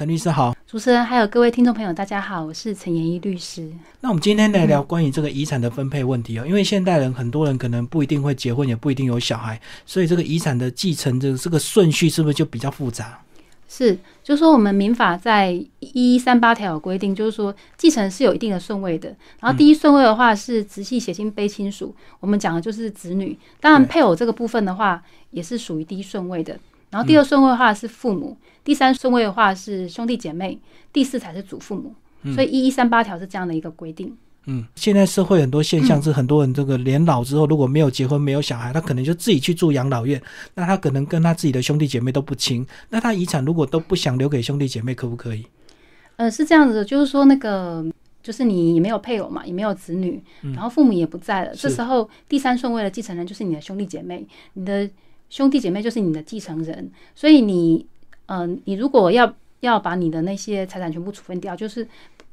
陈律师好，主持人还有各位听众朋友，大家好，我是陈延一律师。那我们今天来聊关于这个遗产的分配问题哦，因为现代人很多人可能不一定会结婚，也不一定有小孩，所以这个遗产的继承的这个顺序是不是就比较复杂？是，就是说我们民法在一一三八条有规定，就是说继承是有一定的顺位的。然后第一顺位的话是直系血亲卑亲属，我们讲的就是子女。当然配偶这个部分的话，也是属于第一顺位的。然后第二顺位的话是父母，第三顺位的话是兄弟姐妹，第四才是祖父母。所以一一三八条是这样的一个规定。嗯，现在社会很多现象是很多人这个年老之后如果没有结婚没有小孩，他可能就自己去住养老院，那他可能跟他自己的兄弟姐妹都不亲，那他遗产如果都不想留给兄弟姐妹，可不可以？呃，是这样子，就是说那个就是你也没有配偶嘛，也没有子女，然后父母也不在了，这时候第三顺位的继承人就是你的兄弟姐妹，你的。兄弟姐妹就是你的继承人，所以你，嗯，你如果要要把你的那些财产全部处分掉，就是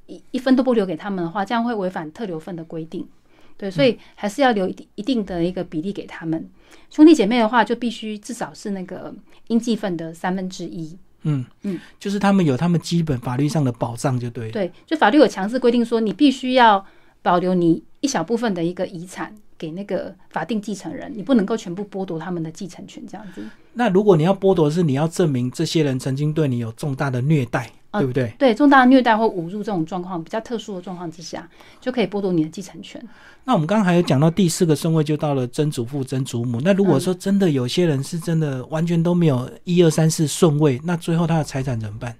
一一分都不留给他们的话，这样会违反特留份的规定。对，所以还是要留一定一定的一个比例给他们。兄弟姐妹的话，就必须至少是那个应继份的三分之一。嗯嗯，就是他们有他们基本法律上的保障，就对。对，就法律有强制规定说，你必须要保留你一小部分的一个遗产。给那个法定继承人，你不能够全部剥夺他们的继承权，这样子。那如果你要剥夺，是你要证明这些人曾经对你有重大的虐待，对不对？对，重大的虐待或侮辱这种状况，比较特殊的状况之下，就可以剥夺你的继承权。那我们刚刚还有讲到第四个顺位，就到了曾祖父、曾祖母。那如果说真的有些人是真的完全都没有一二三四顺位，那最后他的财产怎么办？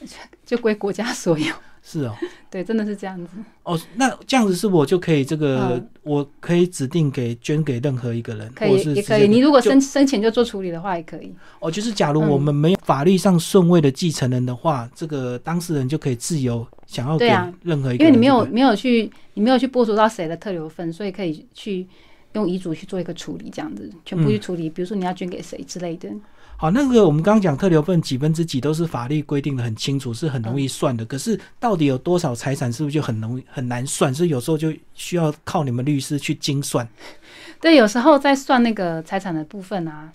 就归国家所有。是哦，对，真的是这样子。哦，那这样子是我就可以这个，我可以指定给捐给任何一个人，可以也可以。你如果生生前就做处理的话，也可以。哦，就是假如我们没有法律上顺位的继承人的话，这个当事人就可以自由想要给任何一个人，因为你没有没有去，你没有去剥夺到谁的特留份，所以可以去用遗嘱去做一个处理，这样子全部去处理。比如说你要捐给谁之类的。好，那个我们刚刚讲特留份几分之几都是法律规定的很清楚，是很容易算的。可是到底有多少财产，是不是就很容易很难算？所以有时候就需要靠你们律师去精算。对，有时候在算那个财产的部分啊，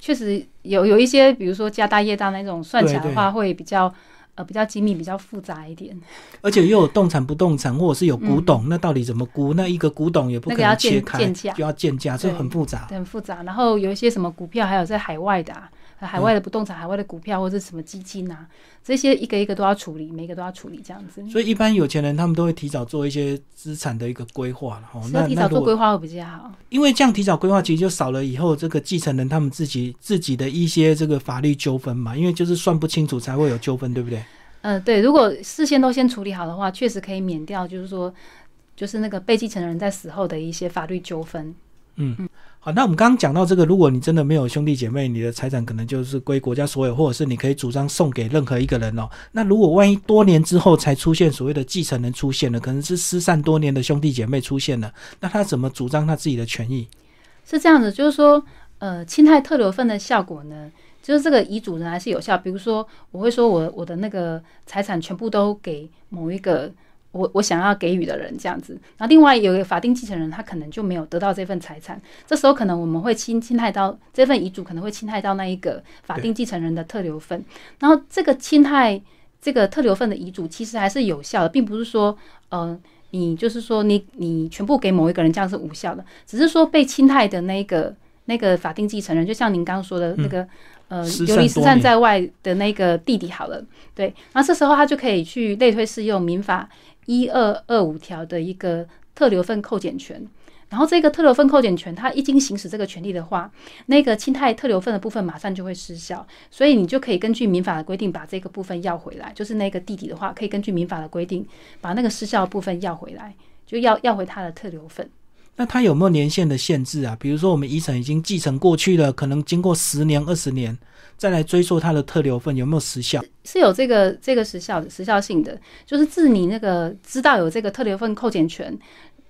确实有有一些，比如说家大业大那种，算起来的话会比较呃比较精密、比较复杂一点。而且又有动产、不动产，或者是有古董，那到底怎么估？那一个古董也不可能切开，就要建价，这很复杂，很复杂。然后有一些什么股票，还有在海外的。海外的不动产、海外的股票或者什么基金啊，这些一个一个都要处理，每个都要处理这样子。所以一般有钱人他们都会提早做一些资产的一个规划了。那提早做规划会比较好，因为这样提早规划其实就少了以后这个继承人他们自己自己的一些这个法律纠纷嘛。因为就是算不清楚才会有纠纷，对不对？嗯，对。如果事先都先处理好的话，确实可以免掉，就是说，就是那个被继承人在死后的一些法律纠纷。嗯嗯。好，那我们刚刚讲到这个，如果你真的没有兄弟姐妹，你的财产可能就是归国家所有，或者是你可以主张送给任何一个人哦。那如果万一多年之后才出现所谓的继承人出现了，可能是失散多年的兄弟姐妹出现了，那他怎么主张他自己的权益？是这样子，就是说，呃，侵害特留份的效果呢，就是这个遗嘱人还是有效。比如说，我会说我我的那个财产全部都给某一个。我我想要给予的人这样子，然后另外有一个法定继承人，他可能就没有得到这份财产，这时候可能我们会侵侵害到这份遗嘱，可能会侵害到那一个法定继承人的特留份。然后这个侵害这个特留份的遗嘱，其实还是有效的，并不是说，呃，你就是说你你全部给某一个人这样是无效的，只是说被侵害的那个那个法定继承人，就像您刚刚说的那个呃游离失散在外的那个弟弟好了，对，然后这时候他就可以去类推适用民法。一二二五条的一个特留份扣减权，然后这个特留份扣减权，它一经行使这个权利的话，那个侵害特留份的部分马上就会失效，所以你就可以根据民法的规定把这个部分要回来。就是那个弟弟的话，可以根据民法的规定把那个失效部分要回来，就要要回他的特留份。那它有没有年限的限制啊？比如说我们遗产已经继承过去了，可能经过十年、二十年。再来追溯它的特留份有没有时效？是有这个这个时效的时效性的，就是自你那个知道有这个特留份扣减权，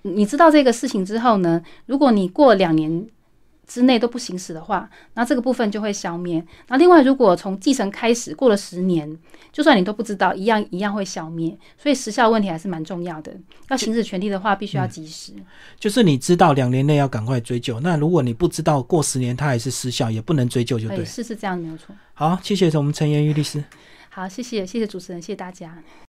你知道这个事情之后呢，如果你过两年。之内都不行使的话，那这个部分就会消灭。那另外，如果从继承开始过了十年，就算你都不知道，一样一样会消灭。所以时效问题还是蛮重要的。要行使权利的话，必须要及时。就是你知道两年内要赶快追究。那如果你不知道过十年它还是失效，也不能追究，就对。是是这样，没有错。好，谢谢我们陈延玉律师。好，谢谢谢谢主持人，谢谢大家。